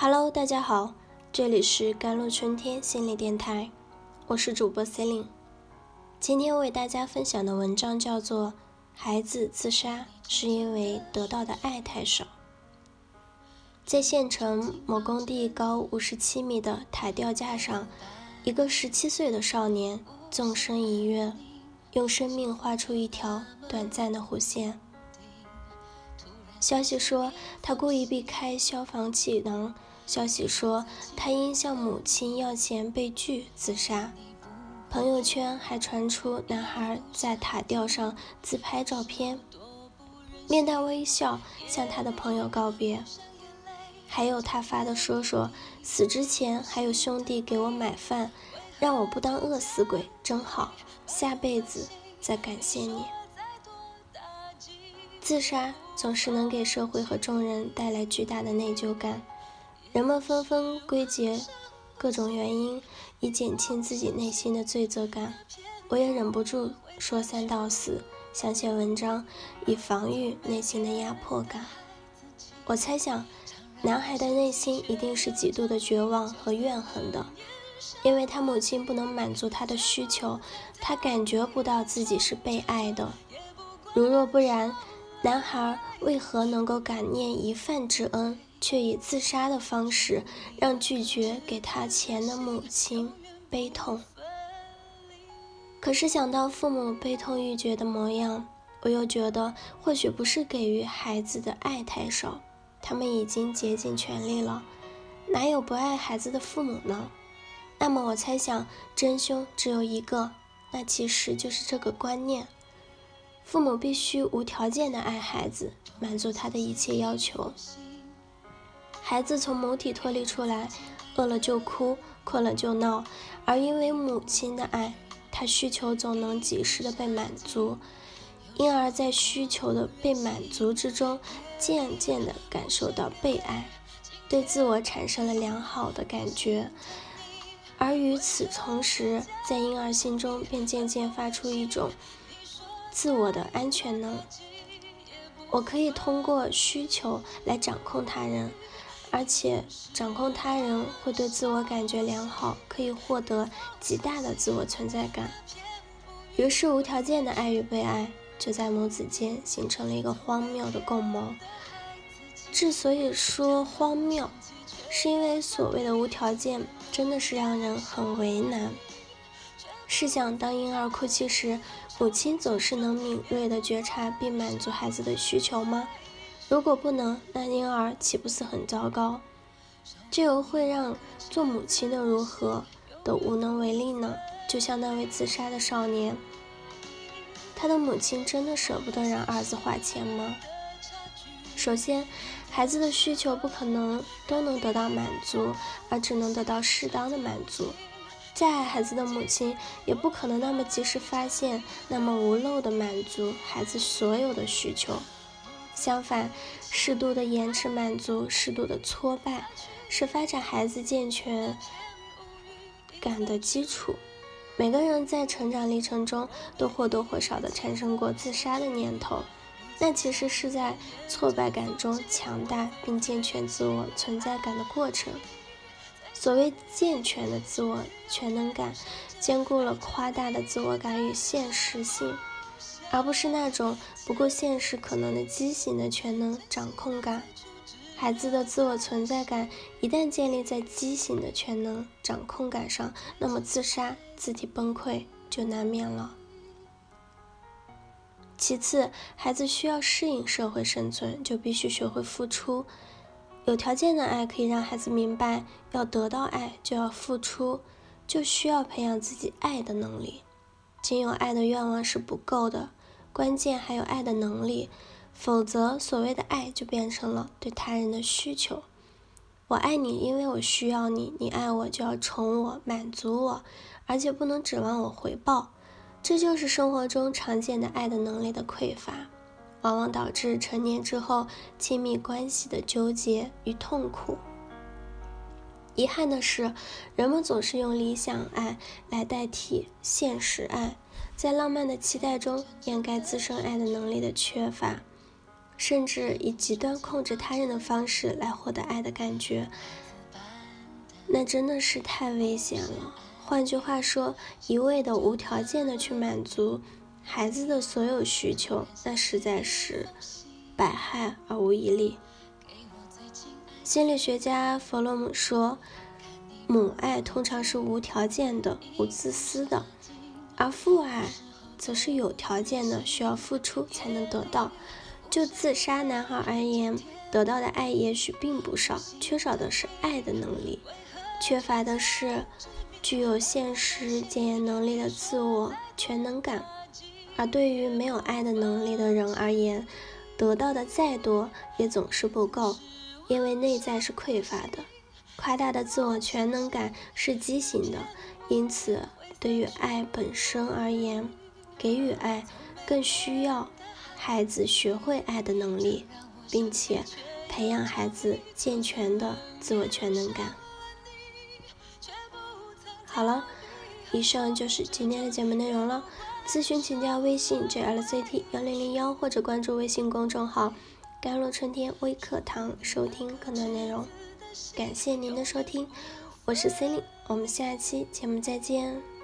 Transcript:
Hello，大家好，这里是甘露春天心理电台，我是主播 Celine。今天为大家分享的文章叫做《孩子自杀是因为得到的爱太少》。在县城某工地高五十七米的塔吊架上，一个十七岁的少年纵身一跃，用生命画出一条短暂的弧线。消息说，他故意避开消防气囊。消息说，他因向母亲要钱被拒自杀。朋友圈还传出男孩在塔吊上自拍照片，面带微笑向他的朋友告别。还有他发的说说，死之前还有兄弟给我买饭，让我不当饿死鬼，真好，下辈子再感谢你。自杀总是能给社会和众人带来巨大的内疚感。人们纷纷归结各种原因，以减轻自己内心的罪责感。我也忍不住说三道四，想写文章以防御内心的压迫感。我猜想，男孩的内心一定是极度的绝望和怨恨的，因为他母亲不能满足他的需求，他感觉不到自己是被爱的。如若不然，男孩为何能够感念一饭之恩？却以自杀的方式让拒绝给他钱的母亲悲痛。可是想到父母悲痛欲绝的模样，我又觉得或许不是给予孩子的爱太少，他们已经竭尽全力了，哪有不爱孩子的父母呢？那么我猜想真凶只有一个，那其实就是这个观念：父母必须无条件的爱孩子，满足他的一切要求。孩子从母体脱离出来，饿了就哭，困了就闹，而因为母亲的爱，他需求总能及时的被满足，因而，在需求的被满足之中，渐渐的感受到被爱，对自我产生了良好的感觉，而与此同时，在婴儿心中便渐渐发出一种自我的安全能，我可以通过需求来掌控他人。而且掌控他人会对自我感觉良好，可以获得极大的自我存在感。于是，无条件的爱与被爱就在母子间形成了一个荒谬的共谋。之所以说荒谬，是因为所谓的无条件真的是让人很为难。试想，当婴儿哭泣时，母亲总是能敏锐地觉察并满足孩子的需求吗？如果不能，那婴儿岂不是很糟糕？这又会让做母亲的如何都无能为力呢？就像那位自杀的少年，他的母亲真的舍不得让儿子花钱吗？首先，孩子的需求不可能都能得到满足，而只能得到适当的满足。再爱孩子的母亲，也不可能那么及时发现，那么无漏的满足孩子所有的需求。相反，适度的延迟满足，适度的挫败，是发展孩子健全感的基础。每个人在成长历程中都或多或少的产生过自杀的念头，那其实是在挫败感中强大并健全自我存在感的过程。所谓健全的自我全能感，兼顾了夸大的自我感与现实性。而不是那种不顾现实可能的畸形的全能掌控感。孩子的自我存在感一旦建立在畸形的全能掌控感上，那么自杀、自体崩溃就难免了。其次，孩子需要适应社会生存，就必须学会付出。有条件的爱可以让孩子明白，要得到爱就要付出，就需要培养自己爱的能力。仅有爱的愿望是不够的。关键还有爱的能力，否则所谓的爱就变成了对他人的需求。我爱你，因为我需要你；你爱我，就要宠我、满足我，而且不能指望我回报。这就是生活中常见的爱的能力的匮乏，往往导致成年之后亲密关系的纠结与痛苦。遗憾的是，人们总是用理想爱来代替现实爱。在浪漫的期待中掩盖自身爱的能力的缺乏，甚至以极端控制他人的方式来获得爱的感觉，那真的是太危险了。换句话说，一味的无条件的去满足孩子的所有需求，那实在是百害而无一利。心理学家弗洛姆说，母爱通常是无条件的、无自私的，而父爱则是有条件的，需要付出才能得到。就自杀男孩而言，得到的爱也许并不少，缺少的是爱的能力，缺乏的是具有现实检验能力的自我全能感。而对于没有爱的能力的人而言，得到的再多也总是不够。因为内在是匮乏的，夸大的自我全能感是畸形的，因此对于爱本身而言，给予爱更需要孩子学会爱的能力，并且培养孩子健全的自我全能感。好了，以上就是今天的节目内容了。咨询请加微信 jlzt 幺零零幺或者关注微信公众号。甘露春天微课堂，收听更多内容。感谢您的收听，我是 c e l i n e 我们下期节目再见。